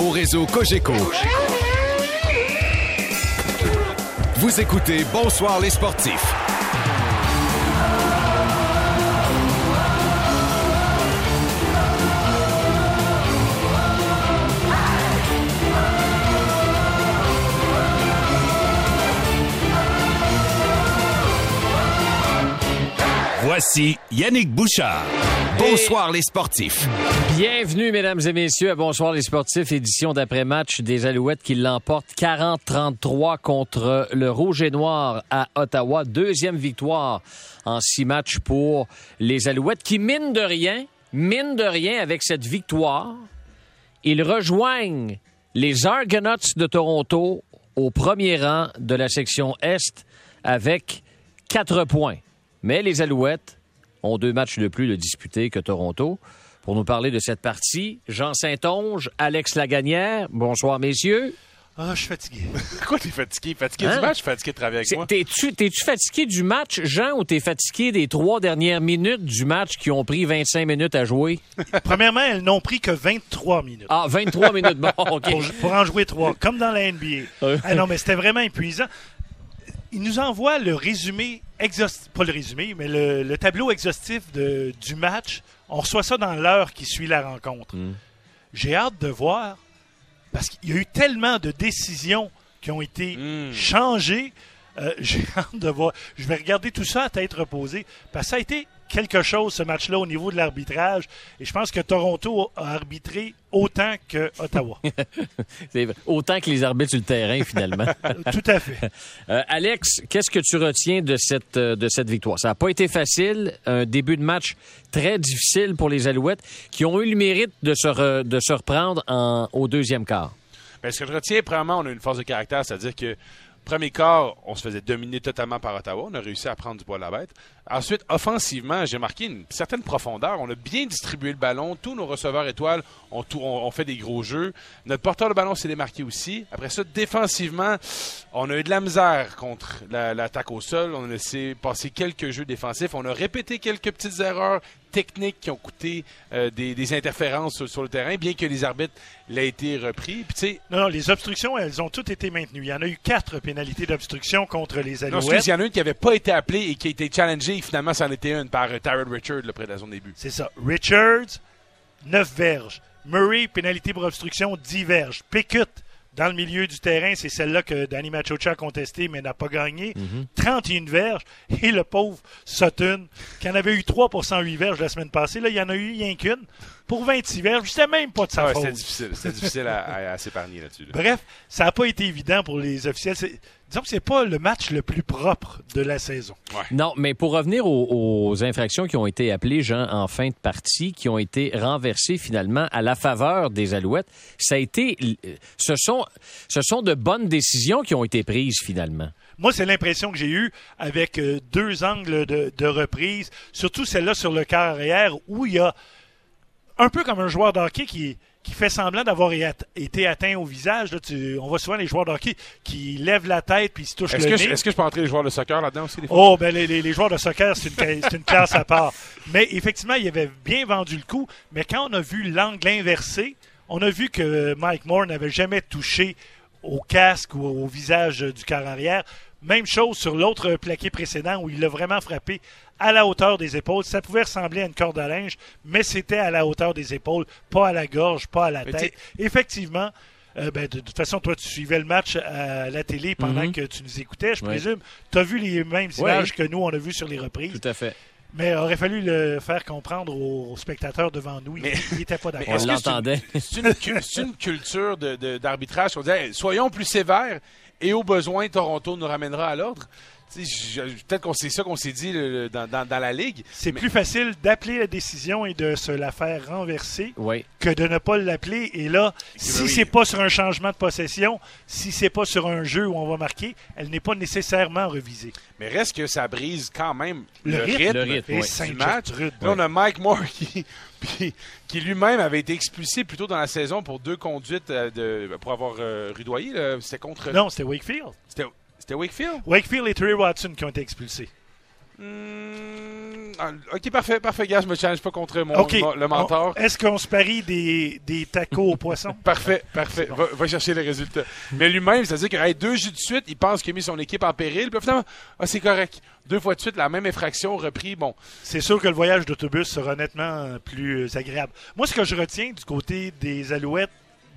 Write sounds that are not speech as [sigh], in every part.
au réseau Cogeco. Vous écoutez Bonsoir les sportifs. Voici Yannick Bouchard. Bonsoir les sportifs. Bienvenue, mesdames et messieurs, à Bonsoir les sportifs, édition d'après-match des Alouettes qui l'emportent 40-33 contre le Rouge et Noir à Ottawa. Deuxième victoire en six matchs pour les Alouettes qui, mine de rien, mine de rien avec cette victoire, ils rejoignent les Argonauts de Toronto au premier rang de la section Est avec quatre points. Mais les Alouettes ont deux matchs de plus de disputés que Toronto. Pour nous parler de cette partie, Jean Saint-Onge, Alex Laganière. Bonsoir, messieurs. Ah, je suis fatigué. [laughs] Pourquoi t'es fatigué? Fatigué Hein? du match, fatigué de travailler avec moi? T'es-tu t'es-tu fatigué du match, Jean, ou t'es fatigué des trois dernières minutes du match qui ont pris 25 minutes à jouer? [laughs] Premièrement, elles n'ont pris que 23 minutes. Ah, 23 minutes. Bon, [laughs] OK. Pour, pour en jouer trois, comme dans la NBA. Ah non, mais c'était vraiment épuisant. Il nous envoie le résumé exhaustif, pas le résumé, mais le, le tableau exhaustif de- du match. On reçoit ça dans l'heure qui suit la rencontre. J'ai hâte de voir, parce qu'il y a eu tellement de décisions qui ont été Mm. changées. Euh, [laughs] J'ai hâte de voir. Je vais regarder tout ça à tête reposée, parce que ça a été quelque chose, ce match-là, au niveau de l'arbitrage. Et je pense que Toronto a arbitré autant que Ottawa. [laughs] C'est vrai. Autant que les arbitres sur le terrain, finalement. [laughs] Tout à fait. [laughs] Euh, Alex, qu'est-ce que tu retiens de cette, euh, de cette victoire? Ça n'a pas été facile. Un début de match très difficile pour les Alouettes qui ont eu le mérite de se, re- de se reprendre en- au deuxième quart. Ben, ce que je retiens, premièrement, on a une force de caractère, c'est-à-dire que premier quart, on se faisait dominer totalement par Ottawa. On a réussi à prendre du poil à la bête. Ensuite, offensivement, j'ai marqué une certaine profondeur. On a bien distribué le ballon. Tous nos receveurs étoiles ont, fait des gros jeux. Notre porteur de ballon s'est démarqué aussi. Après ça, défensivement, on a eu de la misère contre la- l'attaque au sol. On a laissé passer quelques jeux défensifs. On a répété quelques petites erreurs techniques qui ont coûté euh, des, des interférences sur, sur le terrain, bien que les arbitres l'aient été repris. Puis Non, non, les obstructions, elles ont toutes été maintenues. Il y en a eu quatre pénalités d'obstruction contre les Non, Alouettes. il y en a une qui n'avait pas été appelée et qui a été challengée. Et finalement, c'en était une par Tyrod Richard là, près de la zone début. C'est ça. Richards, 9 verges. Murray, pénalité pour obstruction, 10 verges. Pickett, dans le milieu du terrain, c'est celle-là que Danny Machocha a contestée, mais n'a pas gagné. 31 verges. Et le pauvre Sutton, qui en avait eu 3 pour 108 verges la semaine passée, là, il y en a eu rien qu'une. Pour 26 verges, c'était même pas de sa Ah ouais, faute. c'était difficile. À, à- à s'épargner là-dessus. là. Bref, ça n'a pas été évident pour les officiels. Disons que c'est pas le match le plus propre de la saison. Non, mais pour revenir aux, aux infractions qui ont été appelées, Jean, en fin de partie, qui ont été renversées finalement à la faveur des Alouettes, ça a été, ce sont, ce sont de bonnes décisions qui ont été prises finalement. Moi, c'est l'impression que j'ai eue avec euh, deux angles de, de reprise, surtout celle-là sur le quart arrière, où il y a un peu comme un joueur de hockey qui, qui fait semblant d'avoir été atteint au visage. Là, tu- on voit souvent les joueurs de hockey qui lèvent la tête puis ils se touchent Est-ce le que, nez. est-ce que je peux entrer les joueurs de soccer là-dedans aussi? Des fois? Oh, ben les, les- les joueurs de soccer, c'est une, ca- c'est une classe à part. Mais effectivement, il avait bien vendu le coup. Mais quand on a vu l'angle inversé, on a vu que Mike Moore n'avait jamais touché au casque ou au visage du quart arrière. Même chose sur l'autre plaqué précédent où il l'a vraiment frappé à la hauteur des épaules. Ça pouvait ressembler à une corde à linge, mais c'était à la hauteur des épaules, pas à la gorge, pas à la tête. Effectivement, euh, ben, de, de toute façon, toi, tu suivais le match à la télé pendant que tu nous écoutais, je Oui. présume. Tu as vu les mêmes Oui. images que nous, on a vu sur les reprises. Tout à fait. Mais il aurait fallu le faire comprendre aux, spectateurs devant nous. Mais- Il n'était pas d'accord. On est-ce que c'est une- l'entendait. C'est une, culture de- de- d'arbitrage? Qu'on disait, soyons plus sévères et au besoin, Toronto nous ramènera à l'ordre. Peut-être qu'on c'est ça qu'on s'est dit le- dans, dans- dans la ligue. C'est Mais- plus facile d'appeler la décision et de se la faire renverser Oui. que de ne pas l'appeler. Et là, si oui. c'est pas sur un changement de possession, si c'est pas sur un jeu où on va marquer, elle n'est pas nécessairement revisée. Mais reste que ça brise quand même Le le, rythme. rythme, Le rythme, Et oui. match. Là, on a Mike Moore [laughs] qui, qui lui-même avait été expulsé plus tôt dans la saison pour deux conduites euh, de, pour avoir euh, rudoyé. C'était contre. Non, c'était Wakefield. C'était c'était Wakefield? Wakefield et Terry Watson qui ont été expulsés. Ah, ok, parfait, parfait, gars. Je me challenge pas contre mon, le mentor. Est-ce qu'on se parie des, des tacos au poisson? [laughs] Parfait, parfait. Va, va chercher les résultats. Mais lui-même, c'est-à-dire que hey, deux jeux de suite, il pense qu'il a mis son équipe en péril. Puis finalement, ah, c'est correct. Deux fois de suite, la même infraction, repris. Bon, C'est sûr que le voyage d'autobus sera nettement euh, plus euh, agréable. Moi, ce que je retiens du côté des Alouettes,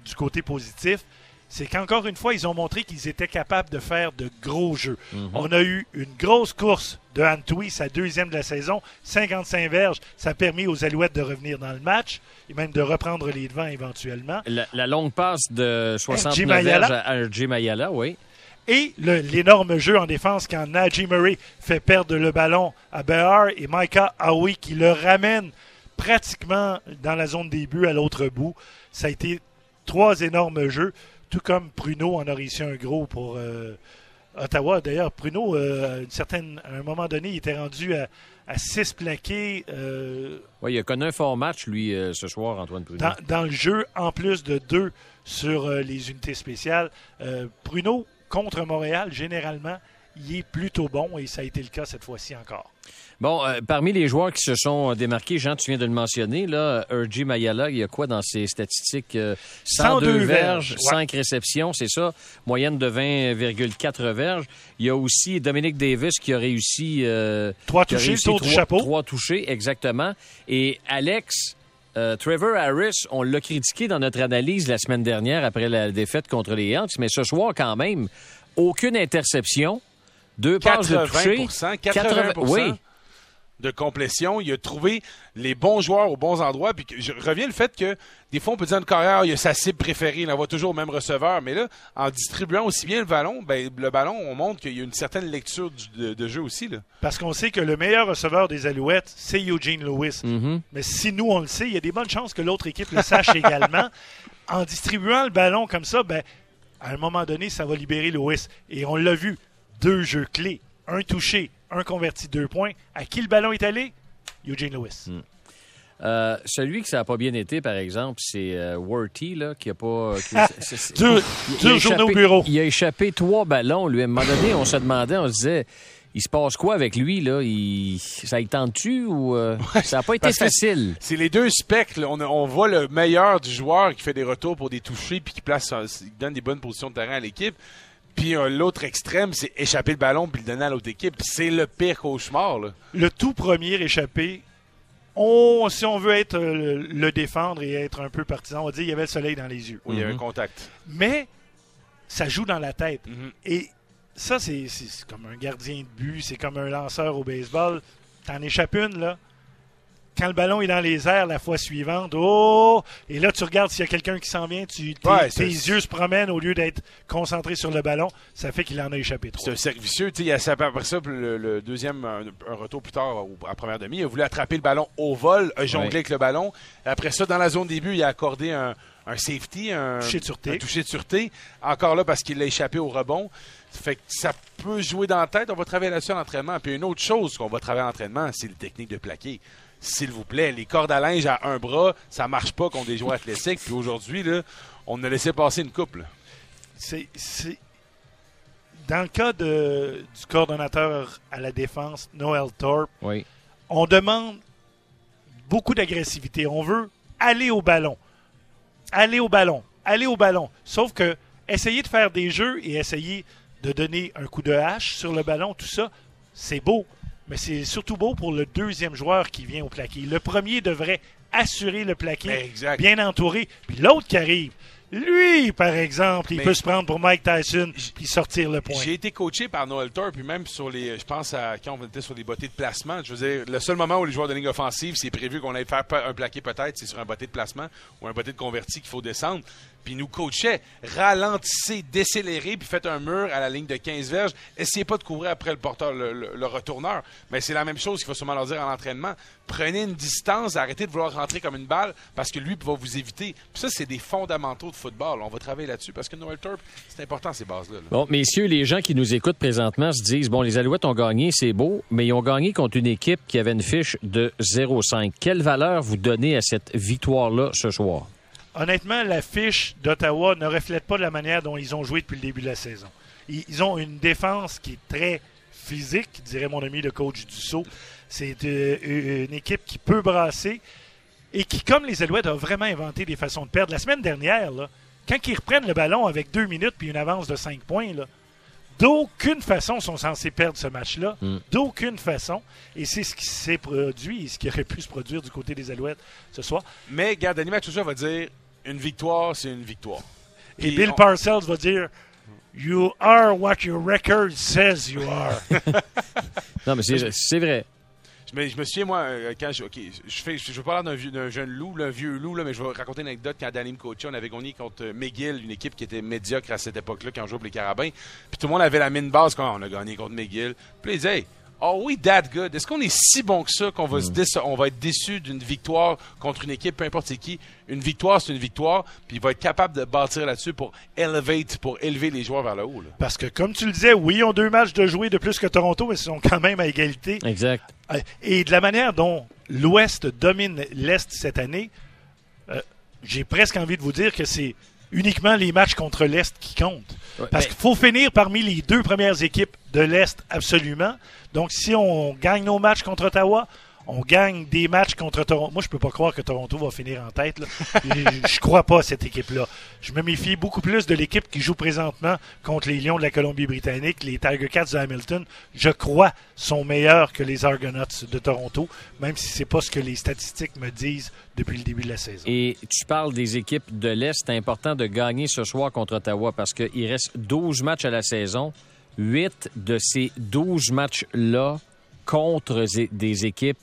du côté positif, c'est qu'encore une fois, ils ont montré qu'ils étaient capables de faire de gros jeux. On a eu une grosse course de Antwi, sa deuxième de la saison, 55 verges. Ça a permis aux Alouettes de revenir dans le match et même de reprendre les devants éventuellement. La, la longue passe de 69 Mayala. verges à RJ Mayala, oui. Et l'énorme jeu en défense quand Najee Murray fait perdre le ballon à Behar et Micah Howie qui le ramène pratiquement dans la zone des buts à l'autre bout. Ça a été trois énormes jeux, tout comme Pruno en a réussi un gros pour euh, Ottawa. D'ailleurs, Pruno, euh, à, une certaine, à un moment donné, il était rendu à, à six plaqués euh, Oui, il a connu un fort match, lui, ce soir, Antoine Pruneau. dans, dans le jeu, en plus de deux sur les unités spéciales. Pruno, contre Montréal, généralement, il est plutôt bon et ça a été le cas cette fois-ci encore. Bon, euh, parmi les joueurs qui se sont démarqués, Jean, tu viens de le mentionner, là, RJ Mayala, il y a quoi dans ses statistiques? Euh, 102 102 verges, verges, ouais. 5 réceptions, c'est ça, moyenne de 20,4 verges. Il y a aussi Dominique Davis qui a réussi... euh, Trois touchés, réussi tour du trois- chapeau. Trois touchés, exactement. Et Alex... euh, Trevor Harris, on l'a critiqué dans notre analyse la semaine dernière après la défaite contre les Hawks, mais ce soir, quand même, aucune interception, deux passes de toucher. 80%, 80%, oui. de complétion. Il a trouvé les bons joueurs aux bons endroits. Puis je reviens le fait que des fois, on peut dire une carrière, il a sa cible préférée, il envoie toujours au même receveur. Mais là, en distribuant aussi bien le ballon, ben, le ballon, on montre qu'il y a une certaine lecture du- de, de jeu aussi. Là. Parce qu'on sait que le meilleur receveur des Alouettes, c'est Eugene Lewis. Mhm. Mais si nous, on le sait, il y a des bonnes chances que l'autre équipe le sache [laughs] également. En distribuant le ballon comme ça, ben, à un moment donné, ça va libérer Lewis. Et on l'a vu, deux jeux clés, un touché, un converti deux points. À qui le ballon est allé? Eugene Lewis. Euh, celui que ça n'a pas bien été, par exemple, c'est euh, Worthy, là, qui a pas. qui- [laughs] c'est- dur- il- a au bureau. Il a échappé trois ballons, lui. À un moment donné, on se demandait, on se disait, il se passe quoi avec lui, là? Il, ça y tente-tu ou. euh, ça n'a pas été facile? C'est les deux specs. On, on voit le meilleur du joueur qui fait des retours pour des touchés puis qui place, qui donne des bonnes positions de terrain à l'équipe. Puis euh, l'autre extrême, c'est échapper le ballon puis le donner à l'autre équipe. C'est le pire cauchemar. Là. Le tout premier échappé, on, si on veut être euh, le défendre et être un peu partisan, on va dire qu'il y avait le soleil dans les yeux. Où il y a Mhm. un contact. Mais ça joue dans la tête. Mhm. Et ça, c'est comme un gardien de but, c'est comme un lanceur au baseball. T'en échappes une, là. Quand le ballon est dans les airs la fois suivante, oh! Et là, tu regardes s'il y a quelqu'un qui s'en vient, tu, tes, Ouais, tes c'est- yeux se promènent au lieu d'être concentrés sur le ballon. Ça fait qu'il en a échappé C'est trois. un cercle vicieux. Tu sais, il a, après ça, le, le deuxième, un, un retour plus tard, à première demi, il a voulu attraper le ballon au vol, a jonglé Ouais. avec le ballon. Après ça, dans la zone début, il a accordé un, un safety, un Touché de sûreté. un touché de sûreté. Encore là, parce qu'il a échappé au rebond. Fait que ça peut jouer dans la tête. On va travailler là-dessus en entraînement. Puis une autre chose qu'on va travailler en entraînement, c'est les techniques de plaquer. S'il vous plaît, les cordes à linge à un bras, ça marche pas contre des joueurs athlétiques. Puis aujourd'hui, là, on a laissé passer une couple. C'est- c'est- Dans le cas de- du coordonnateur à la défense, Noel Thorpe, Oui. on demande beaucoup d'agressivité. On veut aller au ballon. Aller au ballon. Aller au ballon. Sauf que essayer de faire des jeux et essayer de donner un coup de hache sur le ballon, tout ça, c'est beau. Mais c'est surtout beau pour le deuxième joueur qui vient au plaqué. Le premier devrait assurer le plaqué, Exact. bien entouré. Puis l'autre qui arrive, lui, par exemple, il Mais- peut se prendre pour Mike Tyson puis sortir le point. J'ai été coaché par Noel Thorpe, puis même sur les. Je pense à quand on était sur les bottées de placement. Je veux dire, le seul moment où les joueurs de ligne offensive, c'est prévu qu'on aille faire un plaqué peut-être, c'est sur un botté de placement ou un botté de converti qu'il faut descendre. Puis nous coachait. Ralentissez, décélérez, puis faites un mur à la ligne de 15 verges. Essayez pas de couvrir après le porteur, le, retourneur. Mais c'est la même chose qu'il faut sûrement leur dire à l'entraînement. Prenez une distance, arrêtez de vouloir rentrer comme une balle parce que lui va vous éviter. Puis ça, c'est des fondamentaux de football. On va travailler là-dessus parce que Noel Thorpe, c'est important ces bases-là. là. Bon, messieurs, les gens qui nous écoutent présentement se disent bon, les Alouettes ont gagné, c'est beau, mais ils ont gagné contre une équipe qui avait une fiche de 0-5. Quelle valeur vous donnez à cette victoire-là ce soir? Honnêtement, la fiche d'Ottawa ne reflète pas la manière dont ils ont joué depuis le début de la saison. Ils, ils ont une défense qui est très physique, dirait mon ami le coach du saut. C'est euh, une équipe qui peut brasser et qui, comme les Alouettes, a vraiment inventé des façons de perdre. La semaine dernière, là, quand ils reprennent le ballon avec deux minutes puis une avance de cinq points, là, d'aucune façon sont censés perdre ce match-là. Mm. D'aucune façon. Et c'est ce qui s'est produit et ce qui aurait pu se produire du côté des Alouettes ce soir. Mais, regarde, Danny va dire une victoire, c'est une victoire. Et Bill on- Parcells va dire You are what your record says you are. [laughs] Non, mais c'est c'est vrai. Je me, je me souviens, moi, euh, quand je. OK, je fais. Je, je veux pas l'air d'un vieux- d'un jeune loup, là, un vieux loup, là, mais je vais raconter une anecdote quand Danny me coachait. On avait gagné contre McGill, une équipe qui était médiocre à cette époque-là, quand on jouait pour les Carabins. Puis tout le monde avait la mine basse quand on a gagné contre McGill. Puis là, il disait, Hey, are we that good? Est-ce qu'on est si bon que ça qu'on va, se déce- on va être déçu d'une victoire contre une équipe, peu importe c'est qui? Une victoire, c'est une victoire. Puis il va être capable de bâtir là-dessus pour elevate, pour élever les joueurs vers le haut. là. Parce que, comme tu le disais, oui, ils ont deux matchs de jouer de plus que Toronto, mais ils sont quand même à égalité. Exact. Euh, Et de la manière dont l'Ouest domine l'Est cette année, euh, j'ai presque envie de vous dire que c'est uniquement les matchs contre l'Est qui comptent. Ouais, Parce qu'il faut finir parmi les deux premières équipes de l'Est absolument. Donc, si on gagne nos matchs contre Ottawa, on gagne des matchs contre Toronto. Moi, je peux pas croire que Toronto va finir en tête. là. je, crois pas à cette équipe-là. Je me méfie beaucoup plus de l'équipe qui joue présentement contre les Lions de la Colombie-Britannique, les Tiger Cats de Hamilton. Je crois sont meilleurs que les Argonauts de Toronto, même si c'est pas ce que les statistiques me disent depuis le début de la saison. Et tu parles des équipes de l'Est. C'est important de gagner ce soir contre Ottawa parce qu'il reste 12 matchs à la saison. 8 de ces 12 matchs-là contre des équipes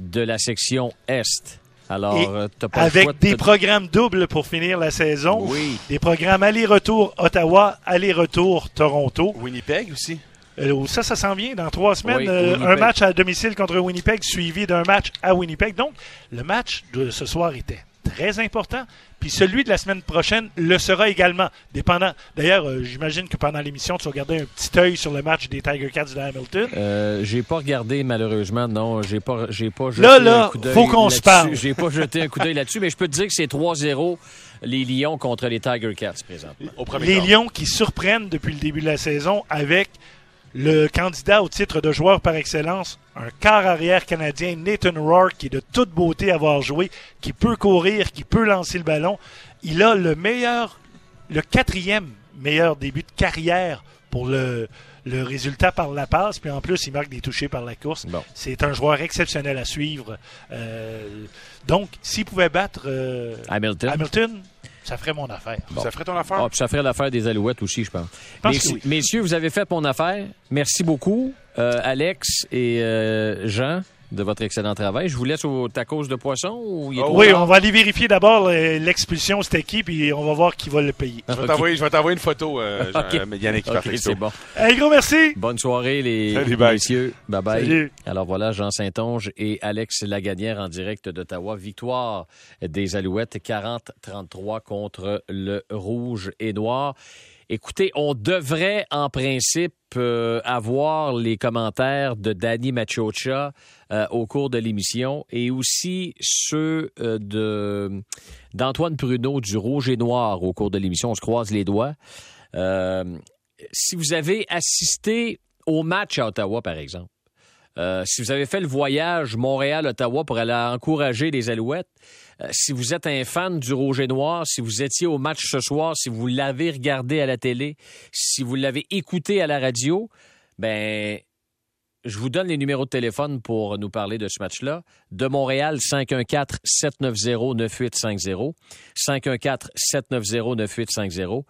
de la section Est. Alors, euh, pas Avec choix des programmes doubles pour finir la saison. Oui. Des programmes aller-retour Ottawa, aller-retour Toronto. Winnipeg aussi. Euh, ça, ça s'en vient dans trois semaines. Oui, Euh, un match à domicile contre Winnipeg, suivi d'un match à Winnipeg. Donc, le match de ce soir était très important. Puis celui de la semaine prochaine le sera également. Dépendant. D'ailleurs, euh, j'imagine que pendant l'émission, tu garder un petit œil sur le match des Tiger Cats de Hamilton. Euh, j'ai pas regardé malheureusement, non, j'ai pas, j'ai pas jeté Là, là, un coup d'œil faut qu'on se là-dessus. parle. J'ai pas jeté un coup d'œil là-dessus, mais je peux te dire que c'est 3-0 les Lions contre les Tiger Cats présentement. Au premier Les. Lions qui surprennent depuis le début de la saison avec le candidat au titre de joueur par excellence, un quart arrière canadien, Nathan Rourke, qui est de toute beauté à avoir joué, qui peut courir, qui peut lancer le ballon. Il a le meilleur, le quatrième meilleur début de carrière pour le, le résultat par la passe, puis en plus, il marque des touchés par la course. Bon. C'est un joueur exceptionnel à suivre. Euh, donc, s'il pouvait battre euh, Hamilton. Hamilton, ça ferait mon affaire. Ça ferait ton affaire? Ah, puis ça ferait l'affaire des Alouettes aussi, je pense. pense Messi- que oui. Messieurs, vous avez fait mon affaire. Merci beaucoup, euh, Alex et euh, Jean, de votre excellent travail. Je vous laisse au tacos de poisson ou il est Oh, Oui, tard? on va aller vérifier d'abord euh, l'expulsion, c'était qui, puis on va voir qui va le payer. Je vais Ok. t'envoyer- je vais t'envoyer une photo, euh, [laughs] Jean- Ok. euh, Yannick, par Ok, texto. c'est bon. Un gros merci! Bonne soirée, les Salut, bye. messieurs. Bye bye. Salut. Alors voilà, Jean Saint-Onge et Alex Lagadière en direct d'Ottawa. Victoire des Alouettes 40-33 contre le Rouge et Noir. Écoutez, on devrait en principe euh, avoir les commentaires de Danny Machocha euh, au cours de l'émission et aussi ceux euh, de d'Antoine Pruneau du Rouge et Noir au cours de l'émission. On se croise les doigts. Si vous avez assisté au match à Ottawa, par exemple, euh, si vous avez fait le voyage Montréal-Ottawa pour aller encourager les Alouettes, euh, si vous êtes un fan du Rouge et Noir, si vous étiez au match ce soir, si vous l'avez regardé à la télé, si vous l'avez écouté à la radio, ben je vous donne les numéros de téléphone pour nous parler de ce match-là. De Montréal, 514-790-9850. 514-790-9850.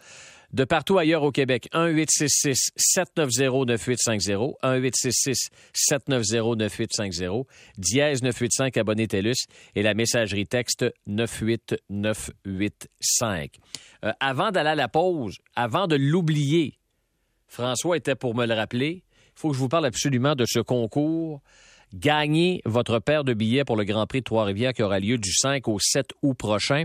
De partout ailleurs au Québec, 1-866-790-9850. 1-866-790-9850. Dièse 985 abonné TELUS et la messagerie texte 98985. Euh, avant d'aller à la pause, avant de l'oublier, François était pour me le rappeler. Il faut que je vous parle absolument de ce concours. Gagnez votre paire de billets pour le Grand Prix de Trois-Rivières qui aura lieu du 5 au 7 août prochain.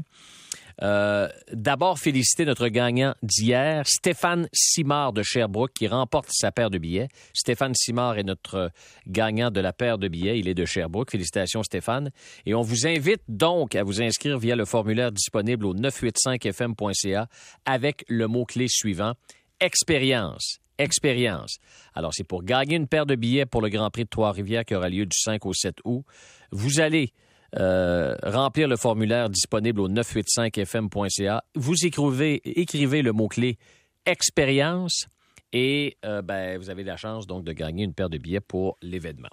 Euh, D'abord, féliciter notre gagnant d'hier, Stéphane Simard de Sherbrooke, qui remporte sa paire de billets. Stéphane Simard est notre gagnant de la paire de billets. Il est de Sherbrooke. Félicitations, Stéphane. Et on vous invite donc à vous inscrire via le formulaire disponible au 985fm.ca avec le mot-clé suivant expérience, expérience. Alors, c'est pour gagner une paire de billets pour le Grand Prix de Trois-Rivières qui aura lieu du 5 au 7 août. Vous allez euh, remplir le formulaire disponible au 985fm.ca. Vous écrivez, le mot-clé expérience et euh, ben, vous avez la chance donc de gagner une paire de billets pour l'événement.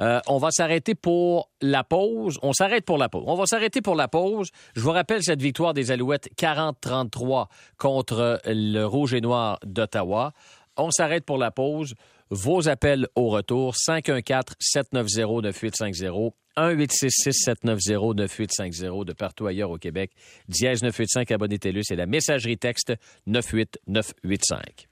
Euh, on va s'arrêter pour la pause. On s'arrête pour la pause. On va s'arrêter pour la pause. Je vous rappelle cette victoire des Alouettes 40-33 contre le Rouge et Noir d'Ottawa. On s'arrête pour la pause. Vos appels au retour 514-790-9850. 1-866-790-9850 de partout ailleurs au Québec. Dièse 985 abonnez-télus et la messagerie texte 98985.